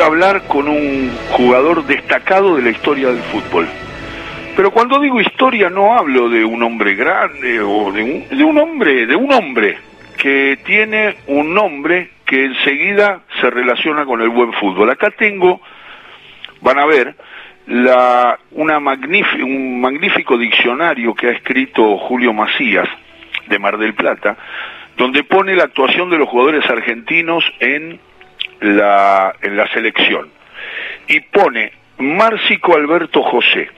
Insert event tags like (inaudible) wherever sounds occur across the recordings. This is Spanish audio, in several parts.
hablar con un jugador destacado de la historia del fútbol. Pero cuando digo historia no hablo de un hombre grande o de un, de un hombre, de un hombre que tiene un nombre que enseguida se relaciona con el buen fútbol. Acá tengo, van a ver, la, una un magnífico diccionario que ha escrito Julio Macías de Mar del Plata, donde pone la actuación de los jugadores argentinos en la, en la selección. Y pone Márcico Alberto José,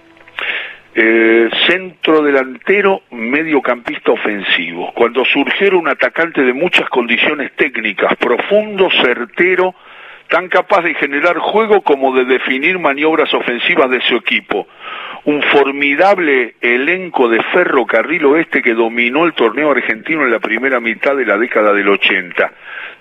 eh, centro delantero, mediocampista ofensivo. Cuando surgiera un atacante de muchas condiciones técnicas, profundo, certero, tan capaz de generar juego como de definir maniobras ofensivas de su equipo. Un formidable elenco de ferrocarril oeste que dominó el torneo argentino en la primera mitad de la década del 80.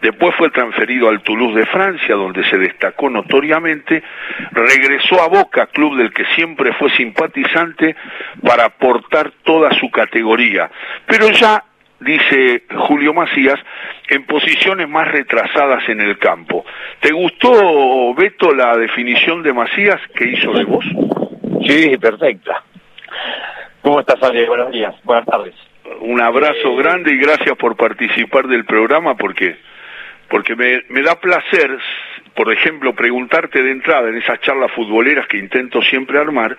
Después fue transferido al Toulouse de Francia, donde se destacó notoriamente. Regresó a Boca, club del que siempre fue simpatizante, para aportar toda su categoría. Pero ya dice Julio Macías, en posiciones más retrasadas en el campo. ¿Te gustó, Beto, la definición de Macías que hizo de vos? Sí, perfecta. ¿Cómo estás, Ale? Buenos días, buenas tardes. Un abrazo eh, grande y gracias por participar del programa porque, porque me, me da placer, por ejemplo, preguntarte de entrada en esas charlas futboleras que intento siempre armar,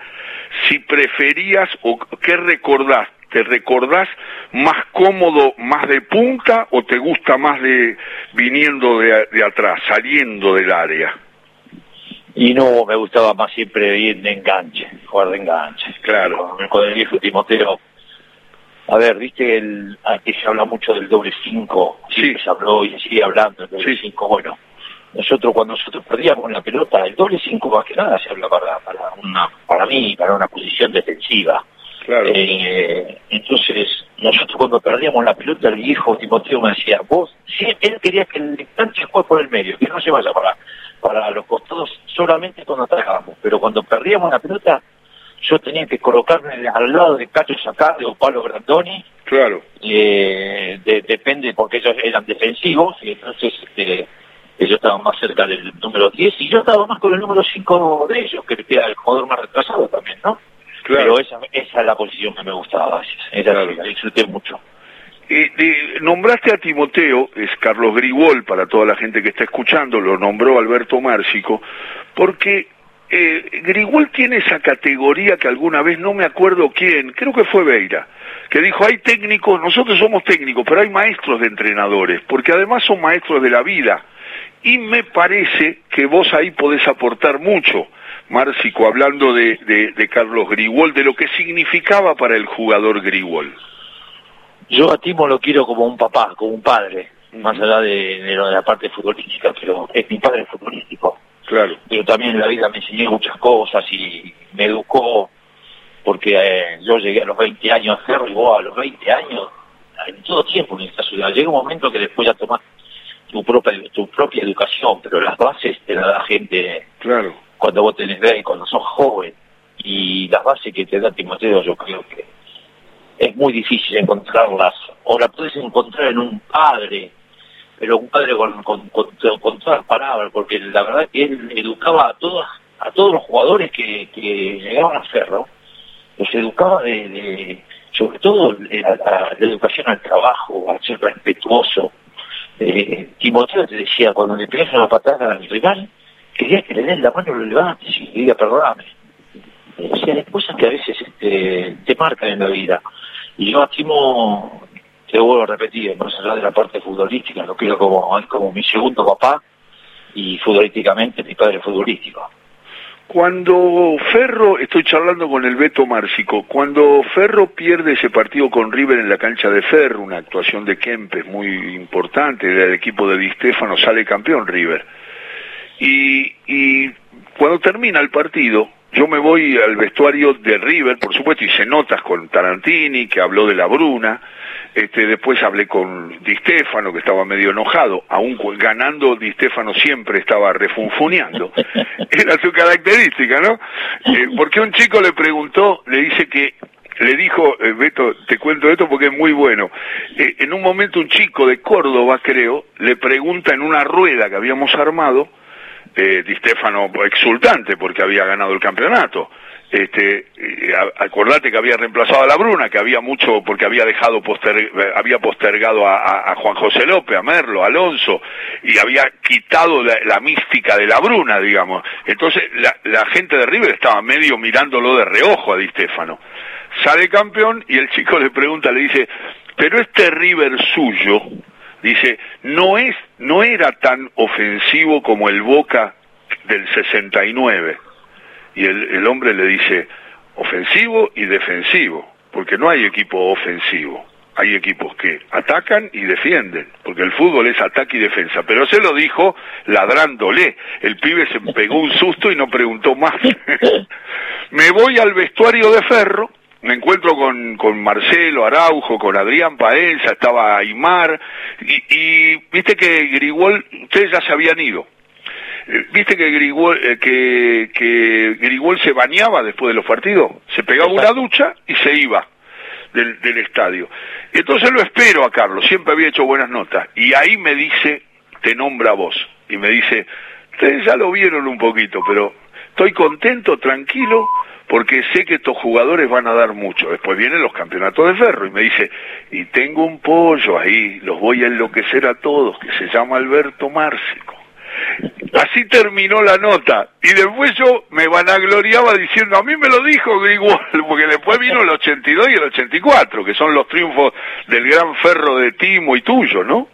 si preferías o qué recordás ¿Te recordás más cómodo, más de punta o te gusta más de viniendo de, atrás, saliendo del área? Y no, me gustaba más siempre bien de enganche, jugar de enganche. Claro. Con el viejo Timoteo. A ver, viste, el, aquí se habla mucho del doble cinco, sí. se habló y sigue hablando del doble cinco, bueno. Nosotros cuando nosotros perdíamos la pelota, el doble cinco más que nada se habla para, para, una, para mí, para una posición defensiva eh, entonces, nosotros cuando perdíamos la pelota, el viejo Timoteo me decía, vos, sí, él quería que el instante juegue por el medio, que no se vaya para, para los costados solamente cuando atacábamos, pero cuando perdíamos la pelota, yo tenía que colocarme al lado de Cacho Sacarde o Pablo Grandoni. Claro. Eh, depende, porque ellos eran defensivos, y entonces este, ellos estaban más cerca del número 10, y yo estaba más con el número 5 de ellos, que era el jugador más retrasado también, ¿no? Pero esa, esa es la posición que me gustaba, esa la disfruté mucho. Y, nombraste a Timoteo, es Carlos Grigol para toda la gente que está escuchando, lo nombró Alberto Márcico, porque eh, Grigol tiene esa categoría que alguna vez no me acuerdo quién, creo que fue Beira, que dijo, hay técnicos, nosotros somos técnicos, pero hay maestros de entrenadores, porque además son maestros de la vida. Y me parece que vos ahí podés aportar mucho Márcico, hablando de, de, Carlos Grigol, de lo que significaba para el jugador Grigol. Yo a Timo lo quiero como un papá, como un padre, más allá de, de, la parte futbolística, pero es mi padre futbolístico. Claro. Pero también en la vida me enseñó muchas cosas y me educó, porque eh, yo llegué a los 20 años a hacerlo, a los 20 años, en todo tiempo en esta ciudad. Llega un momento que después ya tomas tu propia, tu propia educación, pero las bases te las da gente claro cuando vos tenés y cuando sos joven. Y las bases que te da Timoteo yo creo que es muy difícil encontrarlas. O la puedes encontrar en un padre, pero un padre con, con, con, todas las palabras, porque la verdad que él educaba a todas a todos los jugadores que, llegaban a Ferro, los educaba de, sobre todo la, educación al trabajo, a ser respetuoso. Eh, Timoteo te decía, cuando le pegas una patada al rival, quería que le den la mano, lo levantes y diga perdóname. O sea, hay cosas que a veces este, te marcan en la vida. Y yo a Timo, te vuelvo a repetir, más allá de la parte futbolística, lo quiero como, como mi segundo papá y futbolísticamente mi padre futbolístico. Cuando Ferro, estoy charlando con el Beto Márcico, cuando Ferro pierde ese partido con River en la cancha de Ferro, una actuación de Kempes muy importante, el equipo de Di Stefano sale campeón River y, y cuando termina el partido, yo me voy al vestuario de River, por supuesto, hice notas con Tarantini, que habló de la Bruna, este, después hablé con Di Stefano, que estaba medio enojado, aún ganando Di Stefano siempre estaba refunfuneando. (laughs) Era su característica, ¿no? Eh, porque un chico le preguntó, le dice que, le dijo, eh, Beto, te cuento esto porque es muy bueno, eh, en un momento un chico de Córdoba, creo, le pregunta en una rueda que habíamos armado, eh, Di Stefano exultante porque había ganado el campeonato. Este, eh, acordate que había reemplazado a la Bruna, que había mucho, porque había dejado había postergado a, Juan José López, a Merlo, a Alonso, y había quitado la, mística de la Bruna, digamos. Entonces la, gente de River estaba medio mirándolo de reojo a Di Stefano. Sale campeón y el chico le pregunta, le dice, pero este River suyo, dice, no es, no era tan ofensivo como el Boca del 69 y el, hombre le dice ofensivo y defensivo, porque no hay equipo ofensivo, hay equipos que atacan y defienden, porque el fútbol es ataque y defensa, pero se lo dijo ladrándole, el pibe se pegó un susto y no preguntó más. (laughs) me voy al vestuario de Ferro, me encuentro con, con Marcelo Araujo, con Adrián Paenza, estaba Aymar, y, y viste que Grigol, ustedes ya se habían ido, Viste que Grigol, eh, que, que Grigol se bañaba después de los partidos, se pegaba una ducha y se iba del, del estadio. Entonces lo espero a Carlos, siempre había hecho buenas notas, y ahí me dice, te nombra vos, y me dice, ustedes ya lo vieron un poquito, pero estoy contento, tranquilo, porque sé que estos jugadores van a dar mucho. Después vienen los campeonatos de ferro y me dice, y tengo un pollo ahí, los voy a enloquecer a todos, que se llama Alberto Márcico. Así terminó la nota. Y después yo me vanagloriaba diciendo, a mí me lo dijo Grigol, porque después vino el 82 y el 84, que son los triunfos del gran ferro de Timo y tuyo, ¿no?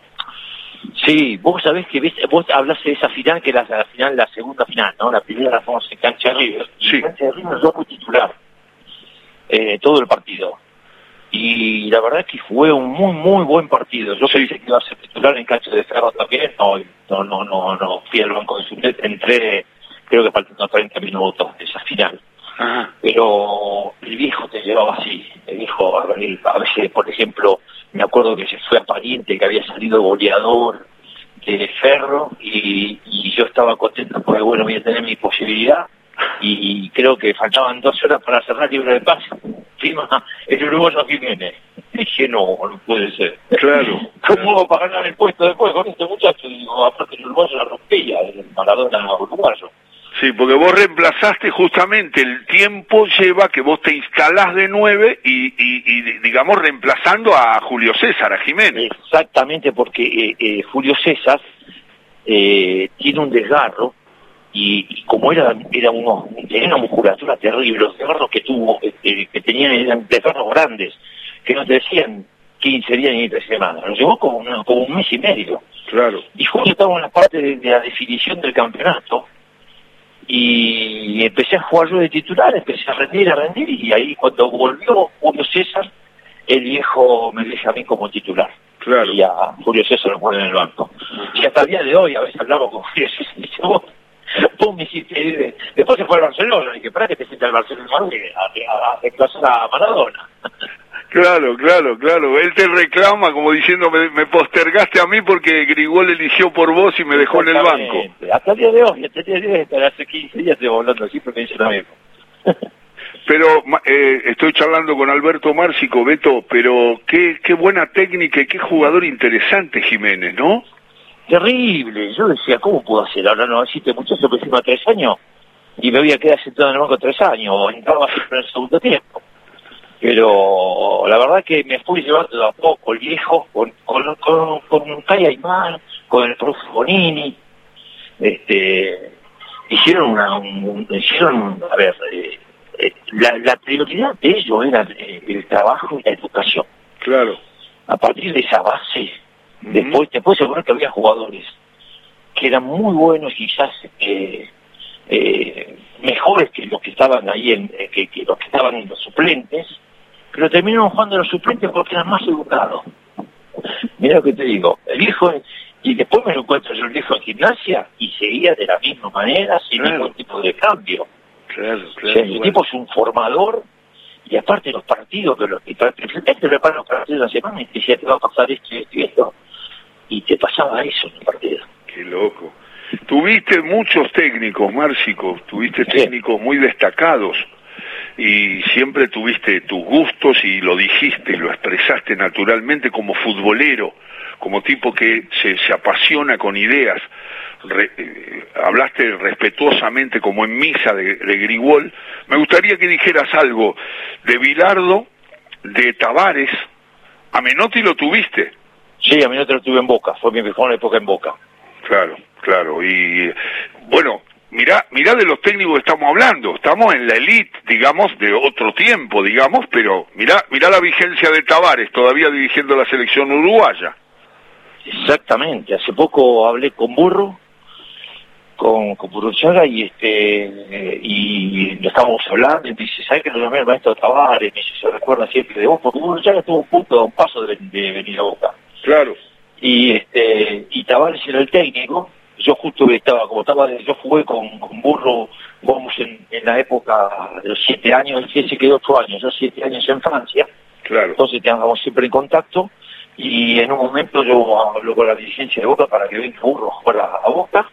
Sí, vos sabés que vos hablaste de esa final, que era la final, la segunda final, ¿no? La primera la fuimos en cancha de River. Sí. En cancha de River yo fui titular eh, todo el partido y la verdad es que fue un muy muy buen partido. Yo pensé que iba a ser titular en cancha de ferro también, no, no, no, no, no fui al banco de suplente, entré creo que faltando 30 minutos de esa final. Pero el viejo te llevaba así, el viejo a, a veces, por ejemplo, me acuerdo que se fue a pariente que había salido goleador de ferro y, y yo estaba contento porque bueno voy a tener mi posibilidad y creo que faltaban dos horas para cerrar libre de pase. Encima, el uruguayo Jiménez. Dije, no, no puede ser. Claro. ¿Cómo va para ganar el puesto después con este muchacho? Digo, aparte el uruguayo la rompía, el Maradona uruguayo. Sí, porque vos reemplazaste justamente, el tiempo lleva que vos te instalás de nueve y, y, digamos, reemplazando a Julio César, a Jiménez. Exactamente, porque eh, eh, Julio César eh, tiene un desgarro y, como era era uno tenía una musculatura terrible los desgarros que tuvo este, que tenían eran desgarros grandes que no te decían 15 días ni 3 semanas lo llevó como, como un mes y medio claro y justo estaba en la parte de, la definición del campeonato y empecé a jugar yo de titular empecé a rendir a rendir y ahí cuando volvió Julio César el viejo me deja a mí como titular Claro. Y a Julio César lo pone en el banco. Y hasta el día de hoy, a veces hablamos con Julio César y dice, vos, pum, me hiciste, después se fue al Barcelona, y dije, para que te sienta al Barcelona a, a, a Maradona. Claro, claro, claro. Él te reclama como diciendo, me, postergaste a mí porque Grigol eligió por vos y me dejó en el banco. Hasta el día de hoy, hasta el día de hoy, hasta hace 15 días estoy hablando así porque me dice lo mismo. (laughs) Pero eh, estoy charlando con Alberto Márcico, Beto, pero qué, qué buena técnica y qué jugador interesante Jiménez, ¿no? terrible. Yo decía, ¿cómo puedo hacer? Ahora no existe muchacho que firma tres años y me voy a quedar sentado en el banco tres años, o entraba siempre en el segundo tiempo. Pero la verdad que me fui llevando de a poco viejo con, con, con, con con el profe Bonini. Este, hicieron una, hicieron, a ver, eh, eh, la, la, prioridad de ellos era el trabajo y la educación. Claro. A partir de esa base, Después, después seguro que había jugadores que eran muy buenos, quizás eh, eh, mejores que los que estaban ahí, en, que, los que estaban en los suplentes, pero terminaron jugando los suplentes porque eran más educados. Mira lo que te digo, el viejo, y después me lo encuentro yo el viejo en gimnasia y seguía de la misma manera, sin ningún tipo de cambio. Claro, claro. el tipo es un formador y aparte los partidos, que los que preparan los partidos de la semana y te decía te va a pasar esto y esto y esto y te pasaba eso en el partido. Qué loco. Tuviste muchos técnicos, Márcico, tuviste técnicos muy destacados y siempre tuviste tus gustos y lo dijiste y lo expresaste naturalmente como futbolero, como tipo que se, se apasiona con ideas. eh, hablaste respetuosamente como en misa de, de Grigol, me gustaría que dijeras algo de Bilardo, de Tavares, a Menotti lo tuviste. Sí, a Menotti lo tuve en Boca, fue mi mejor época en Boca. Claro, claro, y bueno, mirá, mirá de los técnicos que estamos hablando, estamos en la elite, digamos, de otro tiempo, digamos, pero mirá, mirá la vigencia de Tavares, todavía dirigiendo la selección uruguaya. Exactamente, hace poco hablé con Burro, con, con Burruchaga y este y lo estábamos hablando y dice, ¿sabes que lo llamé el maestro Tavares? Me dice, se recuerda siempre de vos, porque Burruchaga estuvo a punto de un paso de, de venir a Boca. Claro. Y este y Tavares era el técnico, yo justo estaba, como estaba, yo jugué con, con Burro, vamos en, en, la época de los siete años, él se quedó ocho años, yo siete años en Francia, claro. entonces estábamos siempre en contacto, y en un momento yo hablo con la dirigencia de Boca para que venga Burro a jugar a, Boca,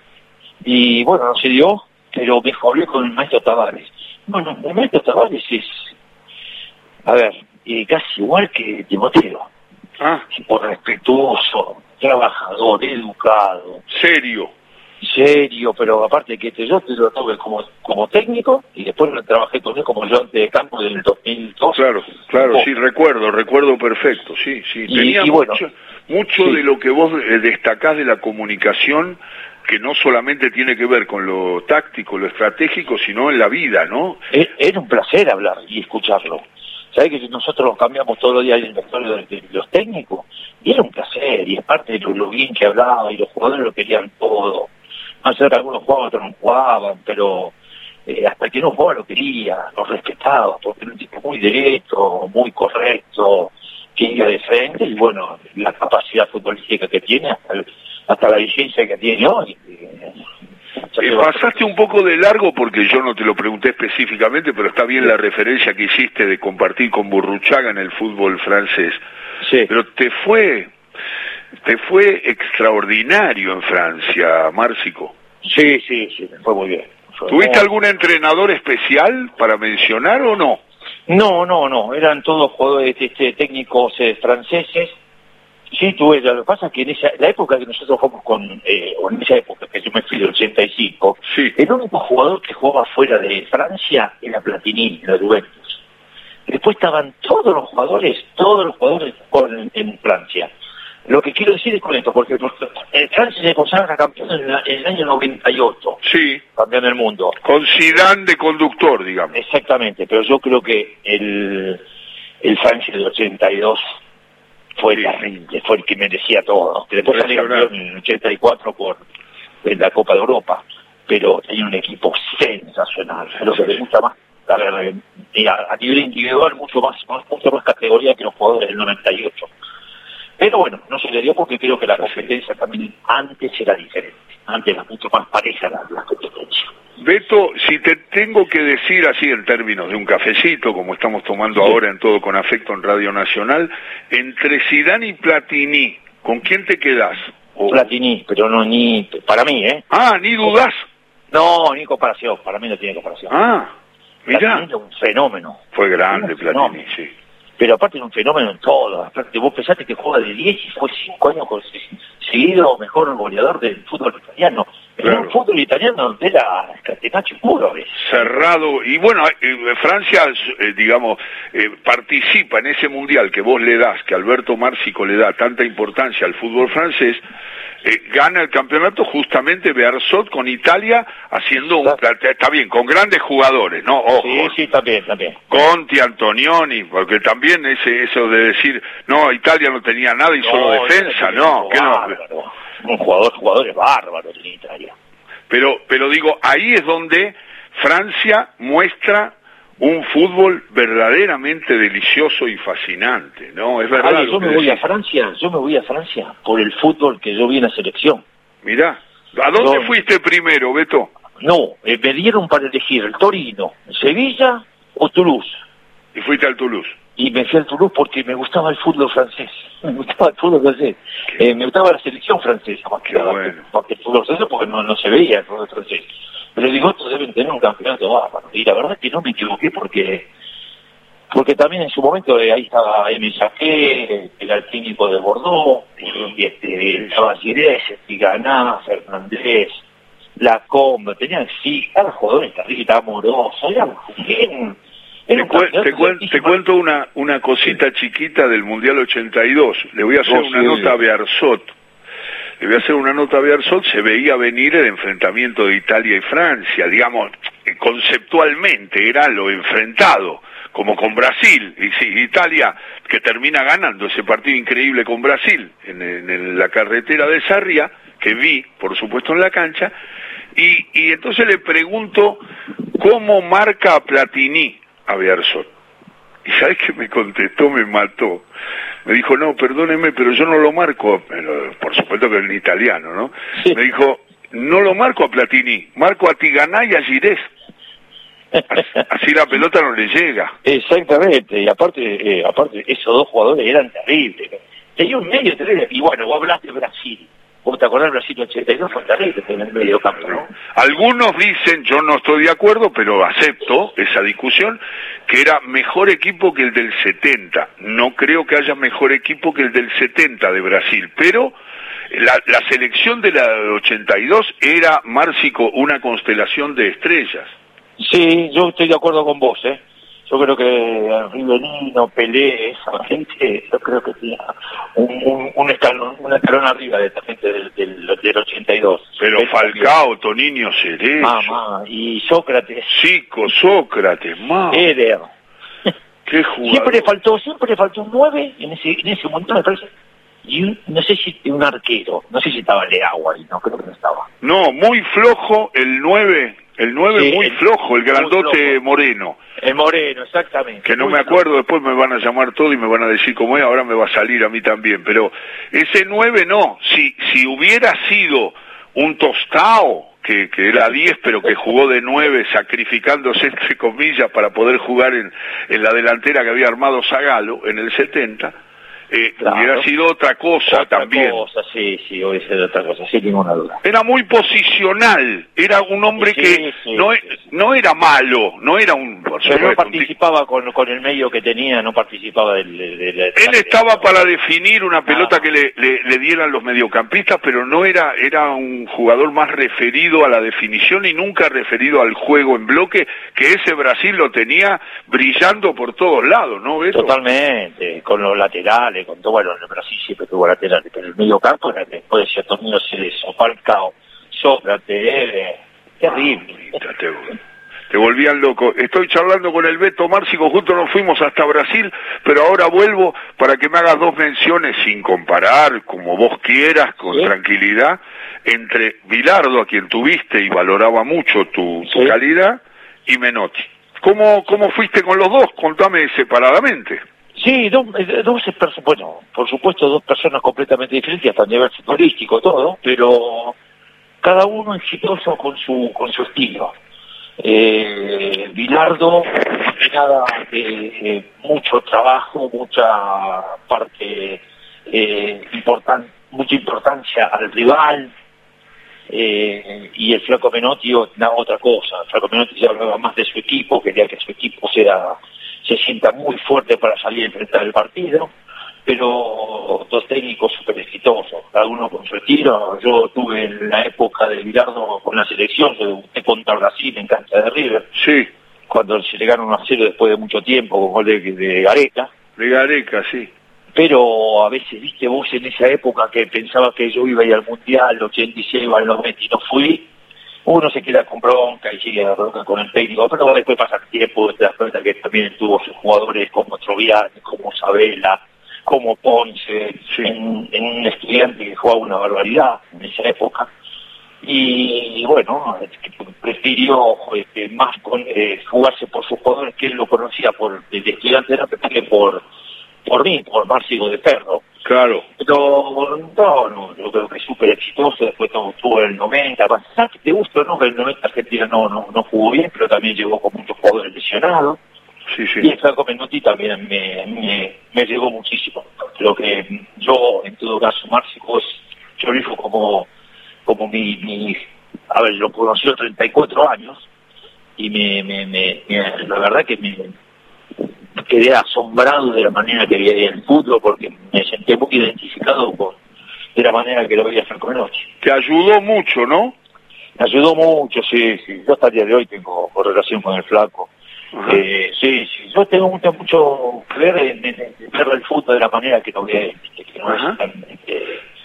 y bueno, no se dio, pero me hablé con el maestro Tavares. Bueno, el maestro Tavares es, a ver, eh, casi igual que Timoteo. Ah. Por respetuoso, trabajador, educado. Serio. Serio, pero aparte que este, yo te lo tuve como, como técnico y después lo trabajé con él como yo de campo del 2002. Claro, claro, oh. sí, recuerdo, recuerdo perfecto, sí, sí. Y, Tenía y bueno, mucho, mucho sí. de lo que vos eh, destacás de la comunicación que no solamente tiene que ver con lo táctico, lo estratégico, sino en la vida, ¿no? e- Era un placer hablar y escucharlo. ¿Sabes que nosotros nos cambiamos todos los días el vestuario de, los técnicos? Y era un placer, y es parte de lo bien que hablaba, y los jugadores lo querían todo. De que algunos jugaban, otros no jugaban, pero eh, hasta que no jugaba lo quería, lo respetaba, porque era un tipo muy derecho, muy correcto, que iba de frente, y bueno, la capacidad futbolística que tiene, hasta, el- hasta la vigencia que tiene hoy. eh, Eh, pasaste un poco de largo porque yo no te lo pregunté específicamente, pero está bien la referencia que hiciste de compartir con Burruchaga en el fútbol francés. Sí. Pero te fue, te fue extraordinario en Francia, Márcico. Sí, sí, sí, me fue muy bien. Fue ¿Tuviste muy- algún entrenador especial para mencionar o no? No, no, no, eran todos jugadores este, técnicos eh, franceses. Sí, tuve, lo que pasa es que en esa, la época que nosotros jugamos con, eh, o en esa época que yo me fui del 85, Sí. el único jugador que jugaba fuera de Francia era Platini, la Juventus. Después estaban todos los jugadores, todos los jugadores con- en Francia. Lo que quiero decir es con esto, porque eh, Francia se consagra campeón en, la- en el año 98, Sí, campeón del mundo. con Zidane de conductor, digamos. Exactamente, pero yo creo que el, el Francia del 82 fue Sí. terrible, fue el que merecía todo. Que Después salió campeón en el 84 por en la Copa de Europa, pero tenía un equipo sensacional, lo que me gusta más. A nivel individual mucho más, más, mucho más categoría que los jugadores del 98. Pero bueno, no se le dio porque creo que la competencia también antes era diferente. Antes era mucho más pareja la, la competencia. Beto, si te tengo que decir así en términos de un cafecito, como estamos tomando Sí. ahora en Todo con Afecto en Radio Nacional, entre Zidane y Platini, ¿con quién te quedás? O- Platini, pero no ni para mí, ¿eh? Ah, ni dudás. No, ni comparación, para mí no tiene comparación. Ah, Platini mirá. era un fenómeno, Fue grande Platini, fenómeno. sí. Pero aparte era un fenómeno en todo. Aparte, vos pensaste que juega de 10 y fue 5 años seguido mejor goleador del fútbol italiano. Era Claro. un fútbol italiano de la catenacho puro, ¿ves? cerrado y bueno eh, Francia eh, digamos eh, participa en ese mundial que vos le das que Alberto Márcico le da tanta importancia al fútbol francés eh, gana el campeonato justamente Bearzot con Italia haciendo un está bien con grandes jugadores no ojo Sí, sí, también, también. Conti Antonioni porque también ese eso de decir no Italia no tenía nada y solo defensa no que no. Un jugador, jugadores bárbaros en Italia. Pero, pero digo, ahí es donde Francia muestra un fútbol verdaderamente delicioso y fascinante, ¿no? Es verdad. Lo yo me voy a. Francia, yo me voy a Francia por el fútbol que yo vi en la selección. Mirá, ¿a dónde No. fuiste primero, Beto? No, eh, me dieron para elegir el Torino, Sevilla o Toulouse. Y fuiste al Toulouse. Y me fui al Toulouse porque me gustaba el fútbol francés. (laughs) Me gustaba el fútbol francés. Eh, me gustaba la selección francesa más que Qué nada. bueno. Porque el fútbol francés porque no, no se veía el fútbol francés. Pero digo, estos deben tener un campeonato bárbaro. Y la verdad es que no me equivoqué porque porque también en su momento eh, ahí estaba M. Jacquet, el técnico de Bordeaux, y este, estaba Girés, Tiganá, Fernández, Lacombe, tenían sí, cada jugador estaba amoroso, era bien. Te, te, cuento una, una cosita chiquita del Mundial 82. Le voy a hacer una nota a Bearzot. Le voy a hacer una nota a Bearzot. Se veía venir el enfrentamiento de Italia y Francia. Digamos, conceptualmente era lo enfrentado como con Brasil. Y Italia que termina ganando ese partido increíble con Brasil en, la carretera de Sarria, que vi, por supuesto, en la cancha. Y, entonces le pregunto cómo marca Platini a Bearzot. Y sabes que me contestó, me mató. Me dijo, no, perdóneme, pero yo no lo marco, pero, por supuesto que en italiano, ¿no? Me dijo, no lo marco a Platini, marco a Tiganá y a Girés. Así la pelota no le llega. Exactamente, y aparte, eh, aparte esos dos jugadores eran terribles. Tenía un medio terrible, y bueno, vos hablaste de Brasil. ¿Vos te acordás Brasil 82? Fue terrible en el medio campo, ¿no? Algunos dicen, yo no estoy de acuerdo, pero acepto esa discusión, que era mejor equipo que el del 70. No creo que haya mejor equipo que el del 70 de Brasil, pero la, la selección de la 82 era, Márcico, una constelación de estrellas. Sí, yo estoy de acuerdo con vos, ¿eh? Yo creo que Riverino, Pelé, esa gente, yo creo que tenía un, un, escalón, un escalón arriba de esta gente del, del, 82. Pero Falcao, Toninho Cerezo. Mamá, y Sócrates. Chico, Sócrates, mamá. Eder. Qué jugador. Siempre le faltó, siempre le faltó un nueve en ese, en ese montón, me parece. Y un, no sé si un arquero, no sé si estaba Leagua ahí, no creo que no estaba. No, muy flojo el nueve el 9 muy flojo, el grandote Moreno. El Moreno, exactamente. Que no me acuerdo, después me van a llamar todo y me van a decir cómo es, ahora me va a salir a mí también. Pero ese 9 no, si, si hubiera sido un tostao, que, que era (laughs) 10 pero que jugó de 9 sacrificándose entre comillas para poder jugar en, en la delantera que había armado Zagalo en el 70, eh, hubiera sido otra cosa otra también. Cosa, sí, sí, hubiera sido otra cosa, sin ninguna duda. Era muy posicional, era un hombre que no, e, no era malo, no era un... Pero no participaba con, con el medio que tenía, no participaba del... Él estaba para definir una pelota ah. que le, le, dieran los mediocampistas, pero no era, era un jugador más referido a la definición y nunca referido al juego en bloque, que ese Brasil lo tenía brillando por todos lados, ¿no, Beto? Totalmente, con los laterales con todo, bueno, en Brasil siempre tuvo laterales, pero el medio campo era después de ciertos niños se desopalcao, Sócrates, eh, terrible. te, volvían loco. Estoy charlando con el Beto Márcico, juntos nos fuimos hasta Brasil, pero ahora vuelvo para que me hagas dos menciones sin comparar, como vos quieras, con tranquilidad, entre Bilardo, a quien tuviste y valoraba mucho tu, calidad, y Menotti. ¿Cómo, ¿Cómo fuiste con los dos? Contame separadamente. Sí, dos, eh, dos bueno, por supuesto dos personas completamente diferentes hasta a nivel futbolístico, todo, pero cada uno exitoso con su con su estilo. Eh, Bilardo, nada, eh, mucho trabajo, mucha parte eh, important, mucha importancia al rival, eh, y el Flaco Menotti otra cosa. El Flaco Menotti ya hablaba más de su equipo, quería que su equipo sea se sienta muy fuerte para salir a enfrentar el partido, pero dos técnicos súper exitosos, cada uno con su estilo. Yo tuve la época de Bilardo con la selección, yo debuté contra Brasil en cancha de River. Sí. Cuando se le ganó un a después de mucho tiempo con gol de, de Gareca. De Gareca, sí. Pero a veces, viste vos en esa época que pensaba que yo iba a ir al Mundial, 86, al 90 y no fui, uno se queda con bronca y sigue la bronca con el técnico, pero después pasa el tiempo, te das cuenta que también tuvo sus jugadores como Troviani, como Sabela, como Ponce, en, un estudiante que jugaba una barbaridad en esa época. Y bueno, prefirió este, más con, eh, jugarse por sus jugadores que él lo conocía por el estudiante era que por por mí, por Márcigo de Perro. Claro. Pero no, no, yo creo que es súper exitoso, después tuvo el 90, ¿sabes? te gusta no? Que el 90 Argentina no, no, no jugó bien, pero también llegó con muchos jugadores lesionados. Sí, sí. Y el Franco Menotti también me, me, me llegó muchísimo. Creo que yo, en todo caso, Márcigo es, yo dijo como, como mi, mi, a ver, lo conocí a los 34 años, y me, me, me, la verdad que me, quedé asombrado de la manera que veía el fútbol porque me sentí muy identificado con de la manera que lo veía Franco Noche. Te ayudó mucho, ¿no? Me ayudó mucho, sí, sí. Yo hasta el día de hoy tengo relación con el flaco. Eh, sí, sí, yo tengo mucho, mucho que ver en, ver el fútbol de la manera que lo ve.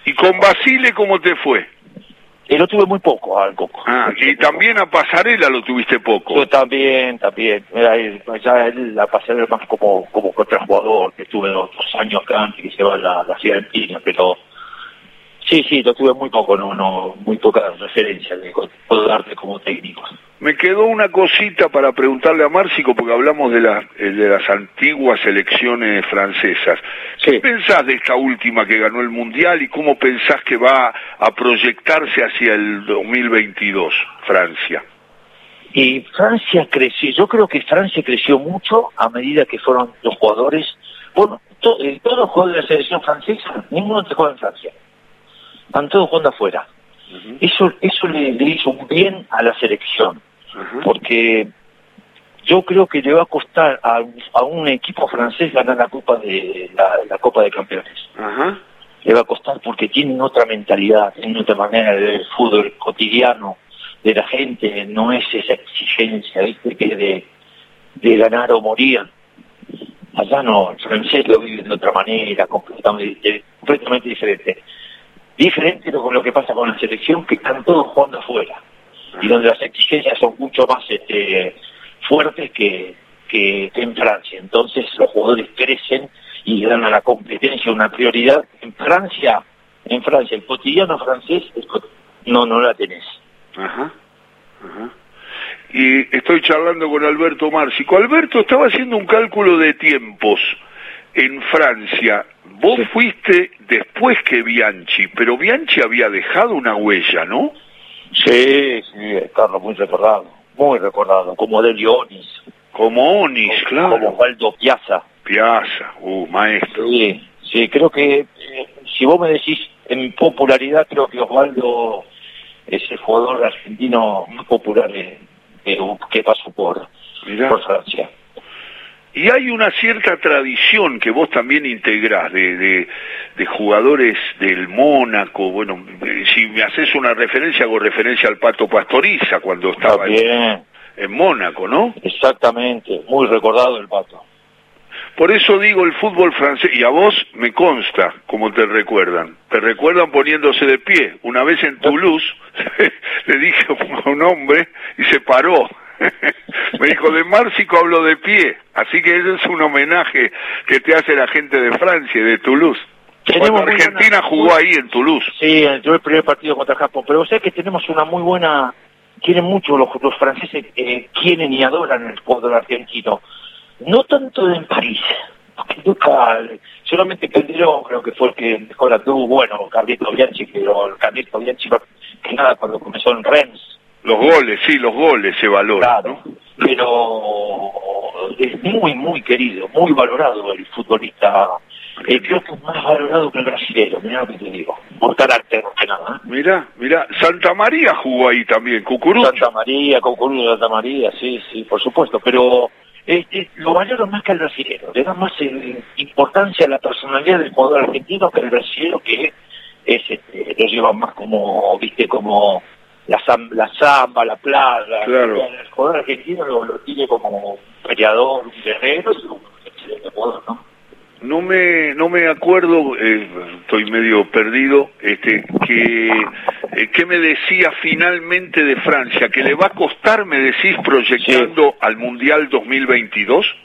¿Y con Basile cómo te fue? Y lo tuve muy poco al Coco. Ah, y también a Pasarela lo tuviste poco. Yo también, también. Era ya él, la Pasarela más como como otro jugador, que estuve dos, años acá antes que se va a la, la Fiorentina, pero Sí, sí, lo tuve muy poco, no, no, muy poca referencia que puedo darte como técnico. Me quedó una cosita para preguntarle a Márcico, porque hablamos de, la, eh, de las antiguas elecciones francesas. ¿Qué pensás de esta última que ganó el Mundial y cómo pensás que va a proyectarse hacia el 2022, Francia? Y Francia creció, yo creo que Francia creció mucho a medida que fueron los jugadores, bueno, eh, todos los jugadores de la selección francesa, ninguno te juega en Francia están todos jugando afuera. Eso eso le, hizo un bien a la selección, porque yo creo que le va a costar a, un equipo francés ganar la Copa de la, Copa de Campeones. Le va a costar porque tienen otra mentalidad, tienen otra manera de ver el fútbol cotidiano de la gente, no es esa exigencia, ¿viste? que de, de ganar o morir. Allá no, el francés lo vive de otra manera, completamente, completamente diferente diferente con lo que pasa con la selección, que están todos jugando afuera, y donde las exigencias son mucho más este, fuertes que, que, en Francia. Entonces los jugadores crecen y dan a la competencia una prioridad. En Francia, en Francia, el cotidiano francés no, no la tenés. Ajá, ajá. Y estoy charlando con Alberto Márcico. Alberto estaba haciendo un cálculo de tiempos en Francia Vos fuiste después que Bianchi, pero Bianchi había dejado una huella, ¿no? Sí, sí, Carlos, muy recordado, muy recordado, como de Onis. Como Onis, claro. Como Osvaldo Piazza. Piazza, uh, maestro. Sí, sí, creo que eh, si vos me decís en popularidad, creo que Osvaldo es el jugador argentino más popular que pasó por, por Francia. Y hay una cierta tradición que vos también integrás de, de, jugadores del Mónaco. Bueno, si me haces una referencia, hago referencia al Pato Pastoriza cuando estaba en, en, Mónaco, ¿no? Exactamente, muy recordado el Pato. Por eso digo el fútbol francés, y a vos me consta cómo te recuerdan. Te recuerdan poniéndose de pie. Una vez en Toulouse (laughs) le dije a un hombre y se paró (laughs) Me dijo, de Márcico hablo de pie. Así que ese es un homenaje que te hace la gente de Francia y de Toulouse. Argentina jugó ahí en Toulouse. Sí, en el primer partido contra Japón. Pero vos sabés que tenemos una muy buena... Quieren mucho, los, los franceses eh, quieren y adoran el fútbol argentino. No tanto en París, porque nunca... Solamente Calderón creo que fue el que mejor anduvo. Bueno, Carlito Bianchi, pero Carlito Bianchi, que nada, cuando comenzó en Rennes los goles, sí, los goles se valoran. Claro, pero es muy, muy querido, muy valorado el futbolista. Eh, creo que es más valorado que el brasileño, mira lo que te digo, por carácter, que nada. ¿eh? Mira, mira, Santa María jugó ahí también, Cucurucho. Santa María, Cucurucho, Santa María, sí, sí, por supuesto, pero este, lo valoro más que el brasileño, le da más eh, importancia a la personalidad del jugador argentino que el brasileño que es, este, lo lleva más como, viste, como la, la samba, la plaga. Claro. El jugador argentino lo, tiene como peleador, un guerrero y un excelente jugador, ¿no? No me, no me acuerdo, eh, estoy medio perdido, este, que, eh, ¿qué me decía finalmente de Francia? ¿Que le va a costar, me decís, proyectando al Mundial 2022?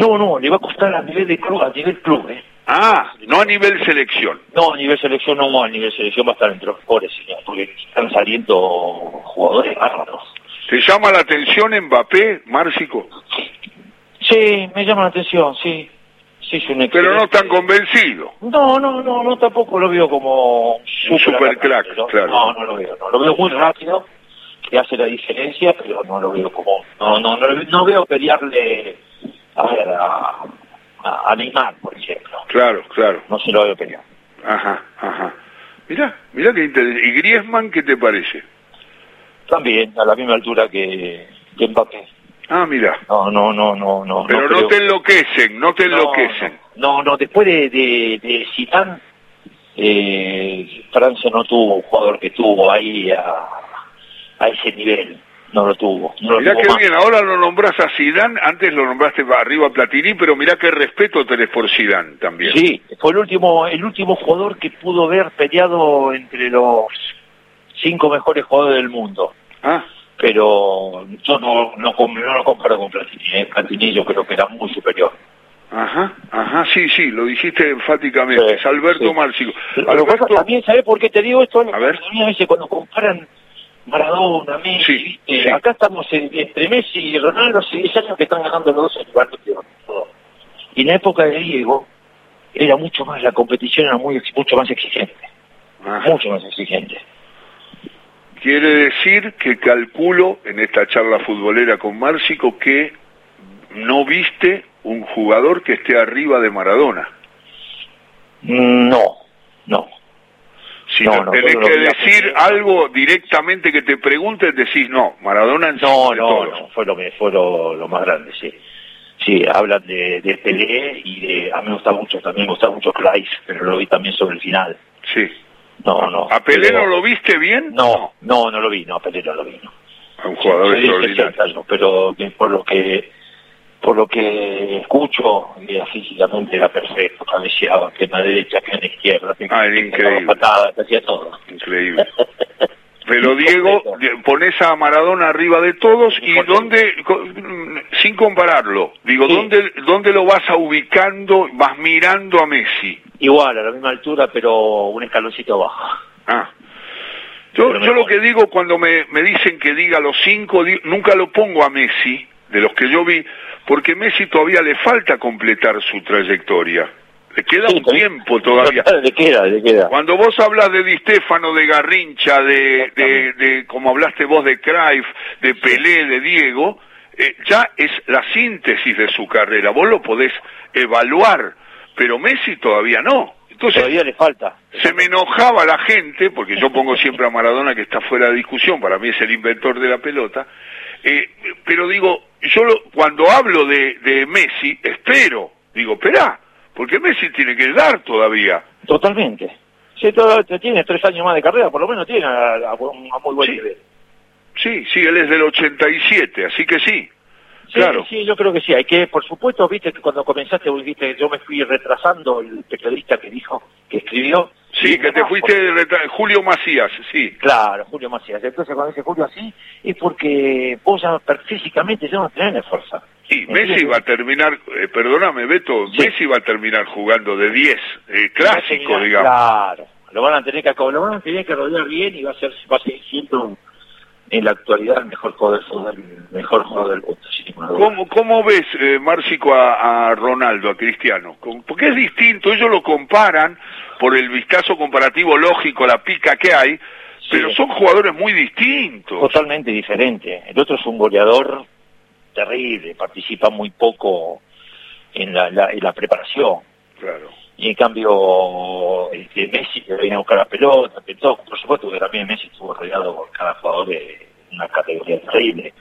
No, no, le va a costar a nivel de club, a nivel club, ¿eh? Ah, no a nivel selección. No, a nivel selección no, a nivel selección va a estar entre los mejores, porque están saliendo jugadores bárbaros. ¿Te llama la atención Mbappé, Márcico? Sí, me llama la atención, sí. sí es un Pero no tan convencido. No, no, no, no tampoco lo veo como un super crack, ¿no? claro. No, no lo veo, no. Lo veo muy rápido, que hace la diferencia, pero no lo veo como... No, no, no, no veo pelearle a ver, a a, Neymar, por ejemplo. Claro, claro. No se lo veo pelear. Ajá, ajá. Mira, mira qué interesante. ¿Y Griezmann qué te parece? También, a la misma altura que, que Mbappé. Ah, mira. No, no, no, no, no. Pero no, te enloquecen, no te enloquecen. No, no, después de, de, de Zidane, eh, Francia no tuvo un jugador que tuvo ahí a, a ese nivel no lo tuvo. No mirá qué bien, ahora lo nombras a Zidane, antes lo nombraste arriba a Platini, pero mirá qué respeto tenés por Zidane también. Sí, fue el último, el último jugador que pudo ver peleado entre los cinco mejores jugadores del mundo. Ah. Pero yo no, no, no lo comparo con Platini, ¿eh? Platini yo creo que era muy superior. Ajá, ajá, sí, sí, lo dijiste enfáticamente, es Alberto sí. Alberto... también, ¿sabes por qué te digo esto? A ver. A veces cuando comparan Maradona, Messi, acá estamos entre Messi y Ronaldo hace 10 años que están ganando los dos el Y en la época de Diego era mucho más, la competición era muy, mucho más exigente. Mucho más exigente. Quiere decir que calculo en esta charla futbolera con Márcico que no viste un jugador que esté arriba de Maradona. No, no. Si no, tenés que decir algo directamente que te pregunten, decís no, Maradona No, no, no, fue lo, fue lo, más grande, sí. Sí, hablan de, de, Pelé y de, a mí me gusta mucho, también me gusta mucho Cruyff, pero lo vi también sobre el final. Sí. No, no. ¿A Pelé no lo viste bien? No, no, no lo vi, no, a Pelé no lo vi, no. A un jugador extraordinario. Pero por lo que por lo que escucho, era físicamente era perfecto, cabeceaba, que en la derecha, que en la izquierda, que ah, increíble. Patada, hacía todo. Increíble. (laughs) Pero Diego, pones a Maradona arriba de todos y dónde, sin compararlo, digo, ¿dónde, ¿dónde lo vas a ubicando, vas mirando a Messi? Igual, a la misma altura, pero un escaloncito abajo. Ah. Yo, yo lo que digo cuando me, me dicen que diga los cinco, nunca lo pongo a Messi, de los que yo vi, porque Messi todavía le falta completar su trayectoria. Le queda un tiempo todavía. (laughs) Le queda, le queda. Cuando vos hablas de Di Stefano, de Garrincha, de, de, como hablaste vos de Cruyff, de Pelé, de Diego, eh, ya es la síntesis de su carrera. Vos lo podés evaluar, pero Messi todavía no. Entonces, todavía le falta. Se me enojaba la gente, porque yo pongo siempre a Maradona que está fuera de discusión, para mí es el inventor de la pelota, eh, pero digo, yo cuando hablo de, de Messi, espero, digo, espera, porque Messi tiene que dar todavía. Totalmente. Sí, todo, tiene tres años más de carrera, por lo menos tiene a, muy buen nivel. Sí, sí, él es del 87, así que sí. Sí, claro. sí, yo creo que sí. Hay que, por supuesto, viste que cuando comenzaste, viste, yo me fui retrasando el periodista que dijo, que escribió, Sí, que te fuiste Julio Macías, sí. Claro, Julio Macías. Entonces cuando dice Julio así, es porque vos ya físicamente ya no tenés fuerza. Sí, Messi va a terminar, eh, perdóname Beto, Messi va a terminar jugando de 10, eh, clásico, digamos. Claro, lo van a tener que lo van a tener que rodear bien y va a ser va a seguir siendo en la actualidad el mejor jugador del, mejor jugador del mundo. ¿Cómo, ¿Cómo ves, eh, Márcico, a, Ronaldo, a Cristiano? Porque es distinto, ellos lo comparan por el vistazo comparativo lógico, la pica que hay, pero son jugadores muy distintos. Totalmente diferentes. El otro es un goleador terrible, participa muy poco en la, en la preparación. Claro y en cambio este, Messi que viene a buscar la pelota, por supuesto que también Messi estuvo rodeado por cada jugador de una categoría terrible,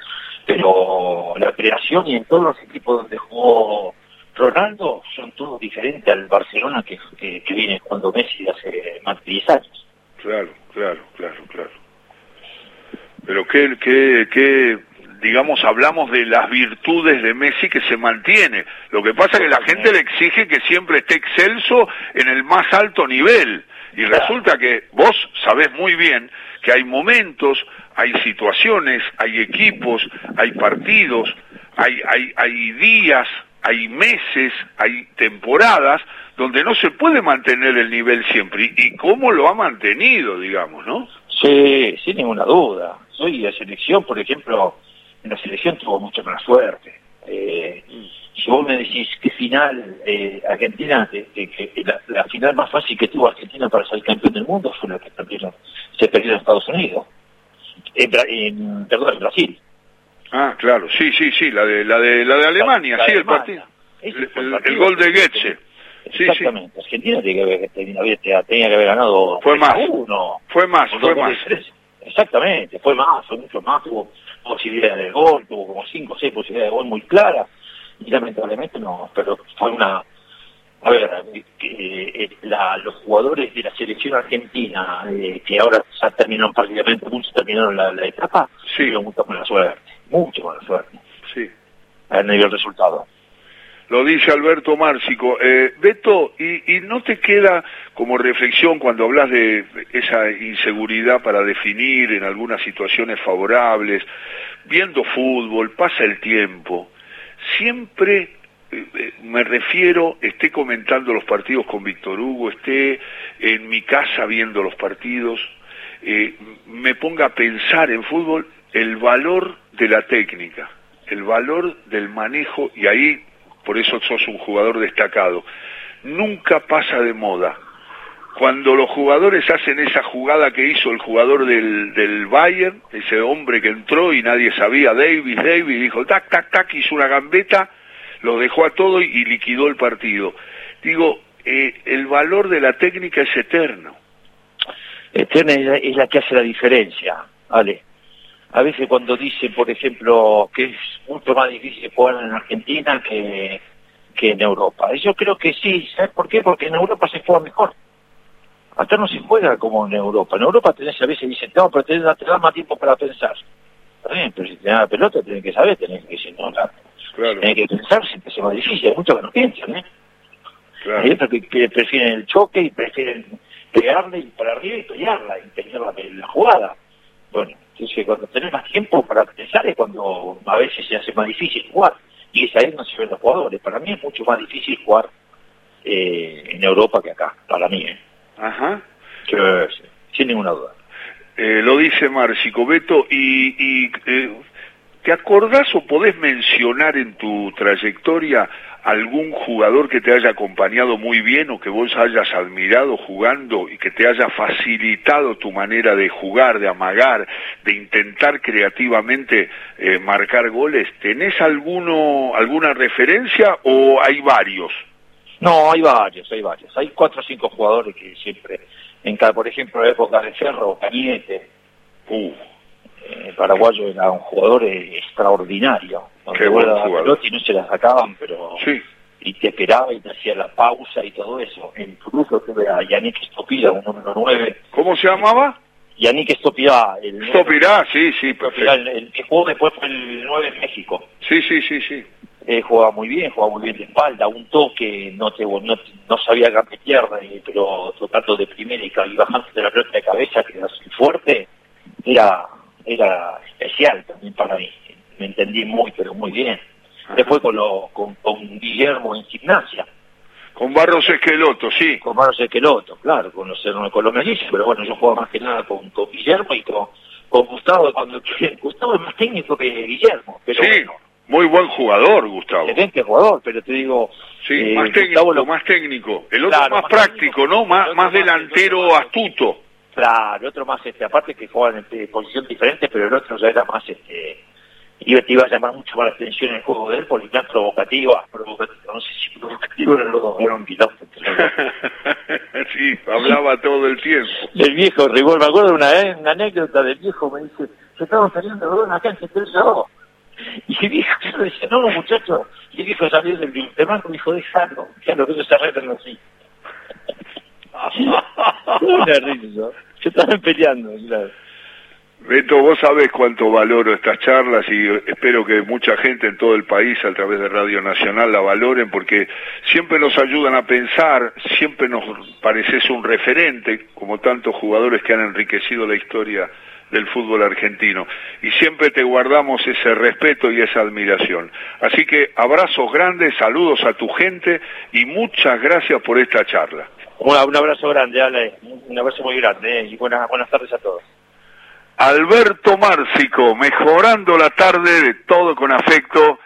pero la creación y en todos los equipos donde jugó Ronaldo son todos diferentes al Barcelona que, que, viene cuando Messi hace más de 10 años. Claro, claro, claro, claro. Pero qué, qué, qué digamos, hablamos de las virtudes de Messi que se mantiene. Lo que pasa es que la gente le exige que siempre esté excelso en el más alto nivel. Y resulta que vos sabés muy bien que hay momentos, hay situaciones, hay equipos, hay partidos, hay, hay, hay días, hay meses, hay temporadas donde no se puede mantener el nivel siempre. ¿Y cómo lo ha mantenido, digamos, no? Sí, sin ninguna duda. Soy de selección, por ejemplo, en la selección tuvo mucha más suerte. Eh, si vos me decís qué final eh, Argentina, que, la, final más fácil que tuvo Argentina para ser campeón del mundo fue la que perdieron, se perdió en Estados Unidos, en, perdón, en Brasil. Ah, claro, sí, sí, sí, la de la de la de Alemania, sí, el partido, el, gol de Goetze. Exactamente, Argentina tenía que, haber, tenía, que haber ganado fue más, uno, fue más, fue más. Exactamente, fue más, fue mucho más, tuvo posibilidades de gol, tuvo como cinco o seis posibilidades de gol muy claras, y lamentablemente no, pero fue una... A ver, eh, la, los jugadores de la selección argentina, eh, que ahora ya terminaron prácticamente, muchos terminaron la, la etapa, Sí. tuvieron mucha mala suerte, mucho mala suerte, Sí. a nivel resultado. Lo dice Alberto Márcico. Eh, Beto, y, ¿y no te queda como reflexión cuando hablas de esa inseguridad para definir en algunas situaciones favorables, viendo fútbol, pasa el tiempo, siempre eh, eh, me refiero, esté comentando los partidos con Víctor Hugo, esté en mi casa viendo los partidos, eh, me ponga a pensar en fútbol el valor de la técnica, el valor del manejo, y ahí por eso sos un jugador destacado. Nunca pasa de moda. Cuando los jugadores hacen esa jugada que hizo el jugador del, del Bayern, ese hombre que entró y nadie sabía, Davis, Davis, dijo tac, tac, tac, hizo una gambeta, lo dejó a todo y, liquidó el partido. Digo, eh, el valor de la técnica es eterno. Eterna es la, es la que hace la diferencia, ¿vale? A veces cuando dicen, por ejemplo, que es mucho más difícil jugar en Argentina que, que en Europa. Yo creo que sí, ¿sabes por qué? Porque en Europa se juega mejor. Acá no se juega como en Europa. En Europa tenés a veces dicen, no, pero te, da- te da más tiempo para pensar. Está bien, pero si te da la pelota tenés que saber, tenés que decir, no, la- Claro, tenés que pensar, se te hace más difícil. Hay muchos que no piensan, ¿eh? claro. Hay otros que, que prefieren el choque y prefieren pegarle y para arriba y pelearla y pelear la, la jugada. Bueno, entonces cuando tenés más tiempo para pensar es cuando a veces se hace más difícil jugar. Y es ahí donde se ven los jugadores. Para mí es mucho más difícil jugar eh, en Europa que acá, para mí, ¿eh? Ajá. Sí, sí, sin ninguna duda. Eh, lo dice Márcico Beto, y, y eh, ¿te acordás o podés mencionar en tu trayectoria algún jugador que te haya acompañado muy bien o que vos hayas admirado jugando y que te haya facilitado tu manera de jugar, de amagar, de intentar creativamente eh, marcar goles? ¿Tenés alguno, alguna referencia o hay varios? No, hay varios, hay varios. Hay cuatro o cinco jugadores que siempre, en cada, por ejemplo, la época de Ferro, Cañete, Uh, eh, paraguayo era un jugador eh, extraordinario. Donde Qué buen jugador. no se la sacaban, pero sí, y te esperaba y te hacía la pausa y todo eso. Lo tuve a Yannick Estopida, un número 9. ¿cómo se llamaba? Yannick Estopida, el sí, sí, perfecto. el, el que jugó después fue el 9 en México. Sí, sí, sí, sí. Eh, jugaba muy bien, jugaba muy bien de espalda, un toque, no te no, no sabía gambetear, pero tocando de primera y, y bajando de la pelota de cabeza, que era así fuerte, era, era especial también para mí. Me entendí muy, pero muy bien. Después con, lo, con, con Guillermo en gimnasia, Con Barros Esqueloto, sí. con Maros Esqueloto, claro, con los, con los mellizos, pero bueno, yo jugaba más que nada con, con Guillermo y con, con Gustavo, cuando (laughs) Gustavo es más técnico que Guillermo, pero sí, bueno, muy buen jugador, Gustavo. excelente jugador, pero te digo, Sí, eh, más técnico, Gustavo lo- más técnico. El otro Claro, más, más práctico, técnico. ¿no? Más, más más- el delantero más- astuto. Claro, el otro más, este, aparte que jugaban en posición diferente, pero el otro ya era más, este, iba, te iba a llamar mucho más la atención el juego de él, porque era provocativo, provocativo, no sé si provocativo era los dos, era un (laughs) sí, hablaba todo el tiempo. El viejo Rigor, me acuerdo de una, vez, una anécdota del viejo, me dice, se estaban saliendo en la cancha, yo, y el viejo yo le decía, no, muchachos, y el viejo salió del banco y dijo, déjalo, déjalo, que ellos se arreglan así. (laughs) Una risa, yo. Se estaban peleando, claro. Beto, vos sabés cuánto valoro estas charlas y espero que mucha gente en todo el país a través de Radio Nacional la valoren porque siempre nos ayudan a pensar, siempre nos pareces un referente, como tantos jugadores que han enriquecido la historia del fútbol argentino. Y siempre te guardamos ese respeto y esa admiración. Así que abrazos grandes, saludos a tu gente y muchas gracias por esta charla. Un, un abrazo grande, Ale, un abrazo muy grande, ¿eh? y buenas, buenas tardes a todos. Alberto Márcico, mejorando la tarde de todo con afecto